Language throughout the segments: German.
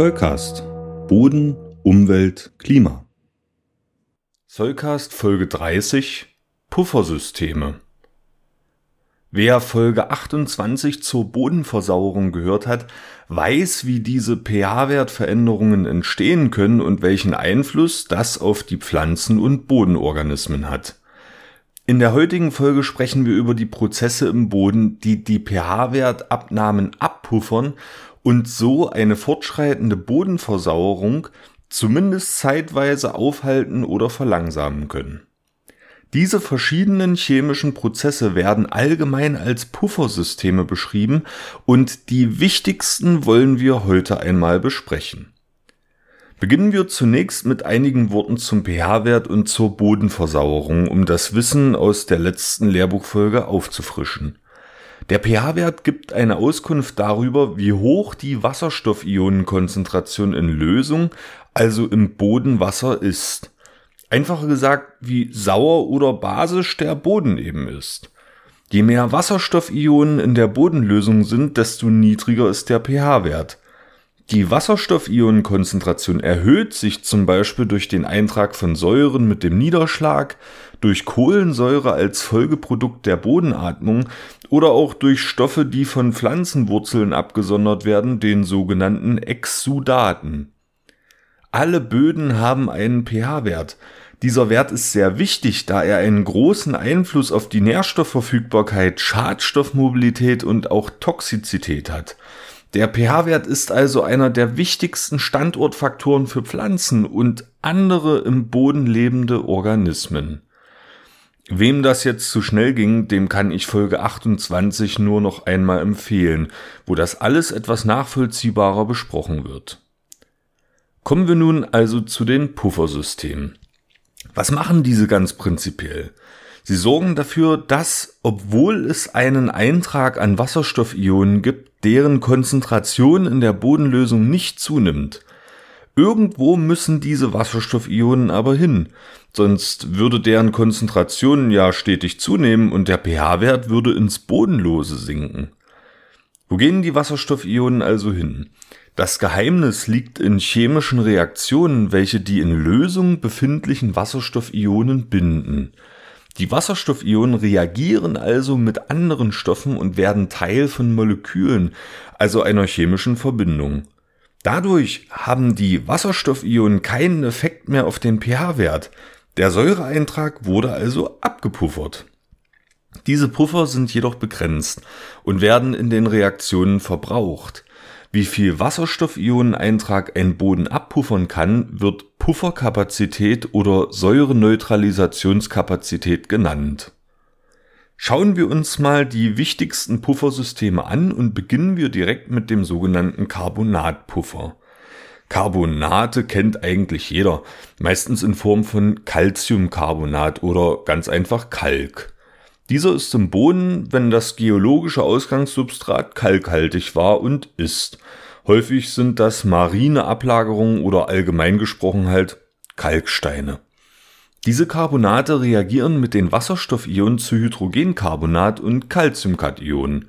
Zollcast. Boden, Umwelt, Klima. Zollcast Folge 30 Puffersysteme. Wer Folge 28 zur Bodenversauerung gehört hat, weiß, wie diese pH-Wertveränderungen entstehen können und welchen Einfluss das auf die Pflanzen und Bodenorganismen hat. In der heutigen Folge sprechen wir über die Prozesse im Boden, die die pH-Wertabnahmen abpuffern und so eine fortschreitende Bodenversauerung zumindest zeitweise aufhalten oder verlangsamen können. Diese verschiedenen chemischen Prozesse werden allgemein als Puffersysteme beschrieben und die wichtigsten wollen wir heute einmal besprechen. Beginnen wir zunächst mit einigen Worten zum pH-Wert und zur Bodenversauerung, um das Wissen aus der letzten Lehrbuchfolge aufzufrischen. Der pH-Wert gibt eine Auskunft darüber, wie hoch die Wasserstoffionenkonzentration in Lösung, also im Bodenwasser ist. Einfacher gesagt, wie sauer oder basisch der Boden eben ist. Je mehr Wasserstoffionen in der Bodenlösung sind, desto niedriger ist der pH-Wert. Die Wasserstoffionenkonzentration erhöht sich zum Beispiel durch den Eintrag von Säuren mit dem Niederschlag, durch Kohlensäure als Folgeprodukt der Bodenatmung oder auch durch Stoffe, die von Pflanzenwurzeln abgesondert werden, den sogenannten Exudaten. Alle Böden haben einen pH-Wert. Dieser Wert ist sehr wichtig, da er einen großen Einfluss auf die Nährstoffverfügbarkeit, Schadstoffmobilität und auch Toxizität hat. Der pH-Wert ist also einer der wichtigsten Standortfaktoren für Pflanzen und andere im Boden lebende Organismen. Wem das jetzt zu schnell ging, dem kann ich Folge 28 nur noch einmal empfehlen, wo das alles etwas nachvollziehbarer besprochen wird. Kommen wir nun also zu den Puffersystemen. Was machen diese ganz prinzipiell? Sie sorgen dafür, dass, obwohl es einen Eintrag an Wasserstoffionen gibt, deren Konzentration in der Bodenlösung nicht zunimmt. Irgendwo müssen diese Wasserstoffionen aber hin, sonst würde deren Konzentration ja stetig zunehmen und der pH-Wert würde ins Bodenlose sinken. Wo gehen die Wasserstoffionen also hin? Das Geheimnis liegt in chemischen Reaktionen, welche die in Lösung befindlichen Wasserstoffionen binden. Die Wasserstoffionen reagieren also mit anderen Stoffen und werden Teil von Molekülen, also einer chemischen Verbindung. Dadurch haben die Wasserstoffionen keinen Effekt mehr auf den pH-Wert. Der Säureeintrag wurde also abgepuffert. Diese Puffer sind jedoch begrenzt und werden in den Reaktionen verbraucht. Wie viel Wasserstoffioneneintrag ein Boden abpuffern kann, wird Pufferkapazität oder Säureneutralisationskapazität genannt. Schauen wir uns mal die wichtigsten Puffersysteme an und beginnen wir direkt mit dem sogenannten Carbonatpuffer. Carbonate kennt eigentlich jeder, meistens in Form von Calciumcarbonat oder ganz einfach Kalk. Dieser ist im Boden, wenn das geologische Ausgangssubstrat kalkhaltig war und ist. Häufig sind das marine Ablagerungen oder allgemein gesprochen halt Kalksteine. Diese Carbonate reagieren mit den Wasserstoffionen zu Hydrogencarbonat und Calciumkationen.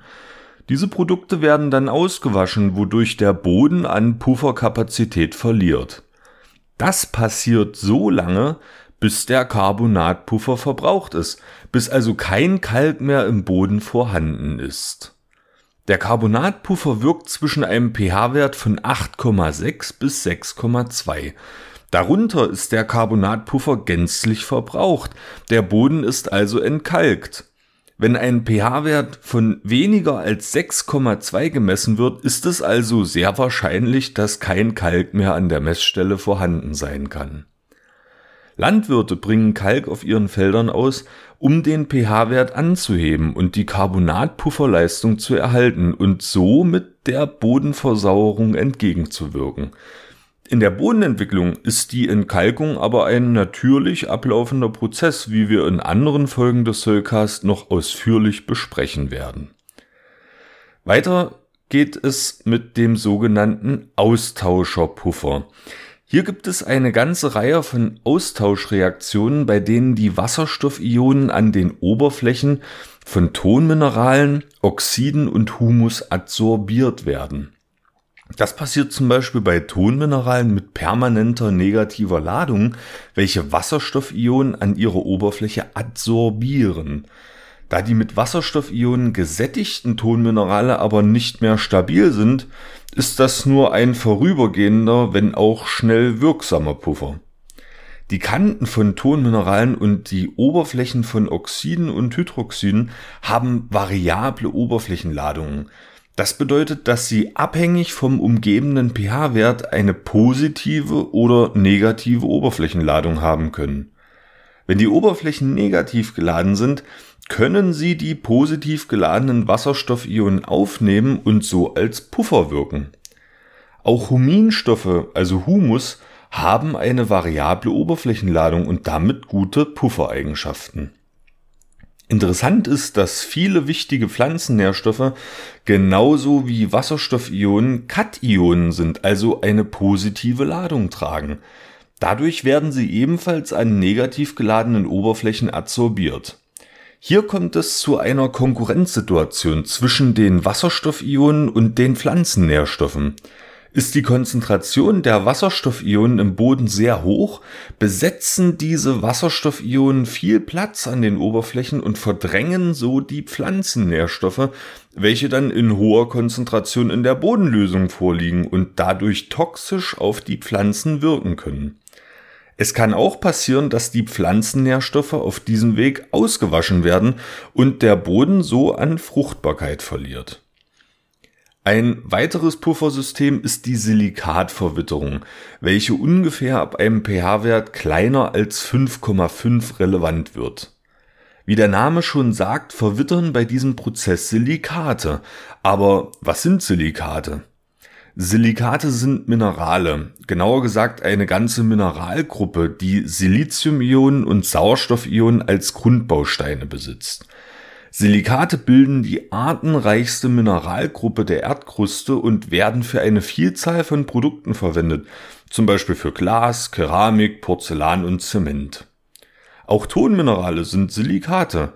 Diese Produkte werden dann ausgewaschen, wodurch der Boden an Pufferkapazität verliert. Das passiert so lange, bis der Carbonatpuffer verbraucht ist, bis also kein Kalk mehr im Boden vorhanden ist. Der Carbonatpuffer wirkt zwischen einem pH-Wert von 8,6 bis 6,2. Darunter ist der Carbonatpuffer gänzlich verbraucht, der Boden ist also entkalkt. Wenn ein pH-Wert von weniger als 6,2 gemessen wird, ist es also sehr wahrscheinlich, dass kein Kalk mehr an der Messstelle vorhanden sein kann. Landwirte bringen Kalk auf ihren Feldern aus, um den pH-Wert anzuheben und die Carbonatpufferleistung zu erhalten und so mit der Bodenversauerung entgegenzuwirken. In der Bodenentwicklung ist die Entkalkung aber ein natürlich ablaufender Prozess, wie wir in anderen Folgen des Soulcast noch ausführlich besprechen werden. Weiter geht es mit dem sogenannten Austauscherpuffer. Hier gibt es eine ganze Reihe von Austauschreaktionen, bei denen die Wasserstoffionen an den Oberflächen von Tonmineralen, Oxiden und Humus adsorbiert werden. Das passiert zum Beispiel bei Tonmineralen mit permanenter negativer Ladung, welche Wasserstoffionen an ihrer Oberfläche adsorbieren. Da die mit Wasserstoffionen gesättigten Tonminerale aber nicht mehr stabil sind, ist das nur ein vorübergehender, wenn auch schnell wirksamer Puffer. Die Kanten von Tonmineralen und die Oberflächen von Oxiden und Hydroxiden haben variable Oberflächenladungen. Das bedeutet, dass sie abhängig vom umgebenden pH-Wert eine positive oder negative Oberflächenladung haben können. Wenn die Oberflächen negativ geladen sind, können sie die positiv geladenen Wasserstoffionen aufnehmen und so als Puffer wirken. Auch Huminstoffe, also Humus, haben eine variable Oberflächenladung und damit gute Puffereigenschaften. Interessant ist, dass viele wichtige Pflanzennährstoffe genauso wie Wasserstoffionen Kationen sind, also eine positive Ladung tragen. Dadurch werden sie ebenfalls an negativ geladenen Oberflächen adsorbiert. Hier kommt es zu einer Konkurrenzsituation zwischen den Wasserstoffionen und den Pflanzennährstoffen. Ist die Konzentration der Wasserstoffionen im Boden sehr hoch, besetzen diese Wasserstoffionen viel Platz an den Oberflächen und verdrängen so die Pflanzennährstoffe, welche dann in hoher Konzentration in der Bodenlösung vorliegen und dadurch toxisch auf die Pflanzen wirken können. Es kann auch passieren, dass die Pflanzennährstoffe auf diesem Weg ausgewaschen werden und der Boden so an Fruchtbarkeit verliert. Ein weiteres Puffersystem ist die Silikatverwitterung, welche ungefähr ab einem pH-Wert kleiner als 5,5 relevant wird. Wie der Name schon sagt, verwittern bei diesem Prozess Silikate. Aber was sind Silikate? Silikate sind Minerale, genauer gesagt eine ganze Mineralgruppe, die Siliziumionen und Sauerstoffionen als Grundbausteine besitzt. Silikate bilden die artenreichste Mineralgruppe der Erdkruste und werden für eine Vielzahl von Produkten verwendet, zum Beispiel für Glas, Keramik, Porzellan und Zement. Auch Tonminerale sind Silikate.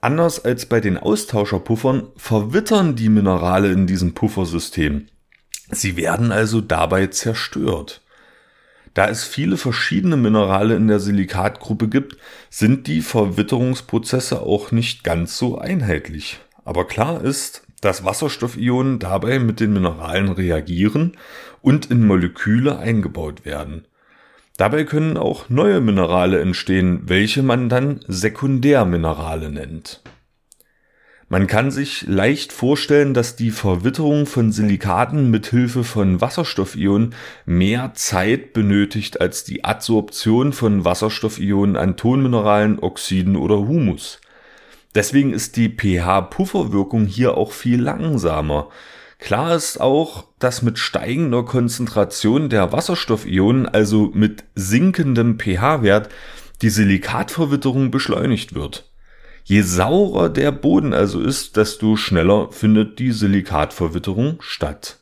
Anders als bei den Austauscherpuffern verwittern die Minerale in diesem Puffersystem. Sie werden also dabei zerstört. Da es viele verschiedene Minerale in der Silikatgruppe gibt, sind die Verwitterungsprozesse auch nicht ganz so einheitlich. Aber klar ist, dass Wasserstoffionen dabei mit den Mineralen reagieren und in Moleküle eingebaut werden. Dabei können auch neue Minerale entstehen, welche man dann Sekundärminerale nennt. Man kann sich leicht vorstellen, dass die Verwitterung von Silikaten mit Hilfe von Wasserstoffionen mehr Zeit benötigt als die Adsorption von Wasserstoffionen an Tonmineralen, Oxiden oder Humus. Deswegen ist die pH-Pufferwirkung hier auch viel langsamer. Klar ist auch, dass mit steigender Konzentration der Wasserstoffionen, also mit sinkendem pH-Wert, die Silikatverwitterung beschleunigt wird. Je saurer der Boden also ist, desto schneller findet die Silikatverwitterung statt.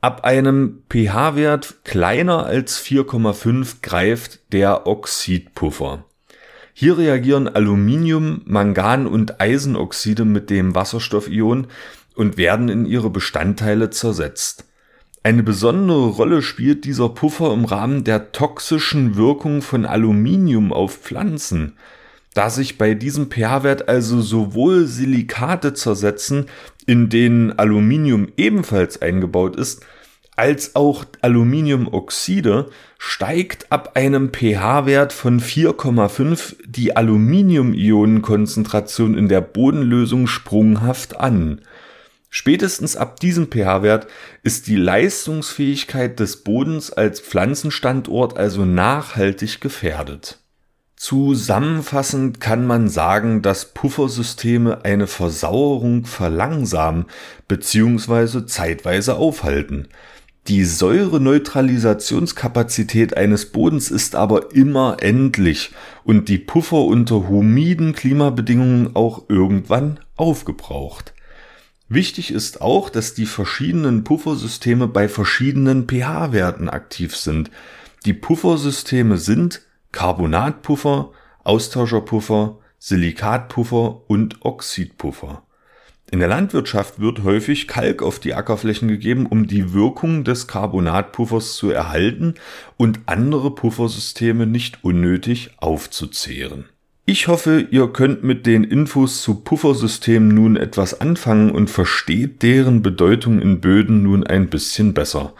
Ab einem pH-Wert kleiner als 4,5 greift der Oxidpuffer. Hier reagieren Aluminium, Mangan und Eisenoxide mit dem Wasserstoffion und werden in ihre Bestandteile zersetzt. Eine besondere Rolle spielt dieser Puffer im Rahmen der toxischen Wirkung von Aluminium auf Pflanzen. Da sich bei diesem pH-Wert also sowohl Silikate zersetzen, in denen Aluminium ebenfalls eingebaut ist, als auch Aluminiumoxide, steigt ab einem pH-Wert von 4,5 die Aluminium-Ionenkonzentration in der Bodenlösung sprunghaft an. Spätestens ab diesem pH-Wert ist die Leistungsfähigkeit des Bodens als Pflanzenstandort also nachhaltig gefährdet. Zusammenfassend kann man sagen, dass Puffersysteme eine Versauerung verlangsamen bzw. zeitweise aufhalten. Die Säureneutralisationskapazität eines Bodens ist aber immer endlich und die Puffer unter humiden Klimabedingungen auch irgendwann aufgebraucht. Wichtig ist auch, dass die verschiedenen Puffersysteme bei verschiedenen pH-Werten aktiv sind. Die Puffersysteme sind Carbonatpuffer, Austauscherpuffer, Silikatpuffer und Oxidpuffer. In der Landwirtschaft wird häufig Kalk auf die Ackerflächen gegeben, um die Wirkung des Carbonatpuffers zu erhalten und andere Puffersysteme nicht unnötig aufzuzehren. Ich hoffe, ihr könnt mit den Infos zu Puffersystemen nun etwas anfangen und versteht deren Bedeutung in Böden nun ein bisschen besser.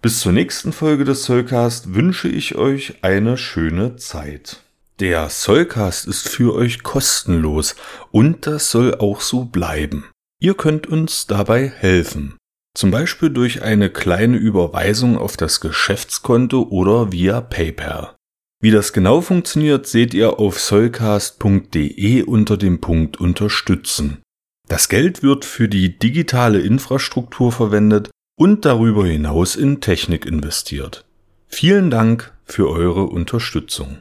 Bis zur nächsten Folge des Soulcast wünsche ich euch eine schöne Zeit. Der Soulcast ist für euch kostenlos und das soll auch so bleiben. Ihr könnt uns dabei helfen. Zum Beispiel durch eine kleine Überweisung auf das Geschäftskonto oder via PayPal. Wie das genau funktioniert, seht ihr auf soulcast.de unter dem Punkt Unterstützen. Das Geld wird für die digitale Infrastruktur verwendet und darüber hinaus in Technik investiert. Vielen Dank für eure Unterstützung.